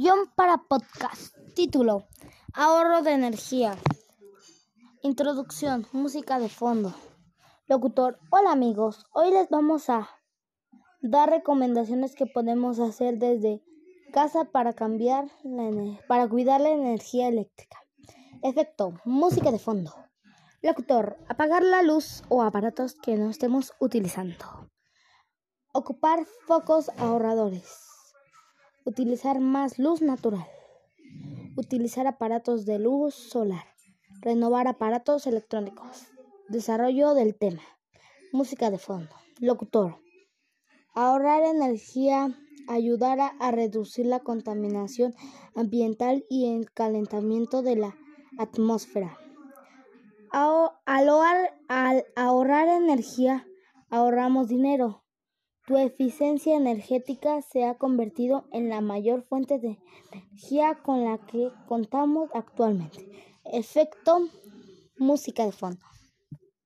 Guión para podcast. Título. Ahorro de energía. Introducción. Música de fondo. Locutor. Hola amigos. Hoy les vamos a dar recomendaciones que podemos hacer desde casa para cambiar la para cuidar la energía eléctrica. Efecto. Música de fondo. Locutor. Apagar la luz o aparatos que no estemos utilizando. Ocupar focos ahorradores. Utilizar más luz natural. Utilizar aparatos de luz solar. Renovar aparatos electrónicos. Desarrollo del tema. Música de fondo. Locutor. Ahorrar energía ayudará a reducir la contaminación ambiental y el calentamiento de la atmósfera. Al ahorrar energía, ahorramos dinero. Tu eficiencia energética se ha convertido en la mayor fuente de energía con la que contamos actualmente. Efecto música de fondo.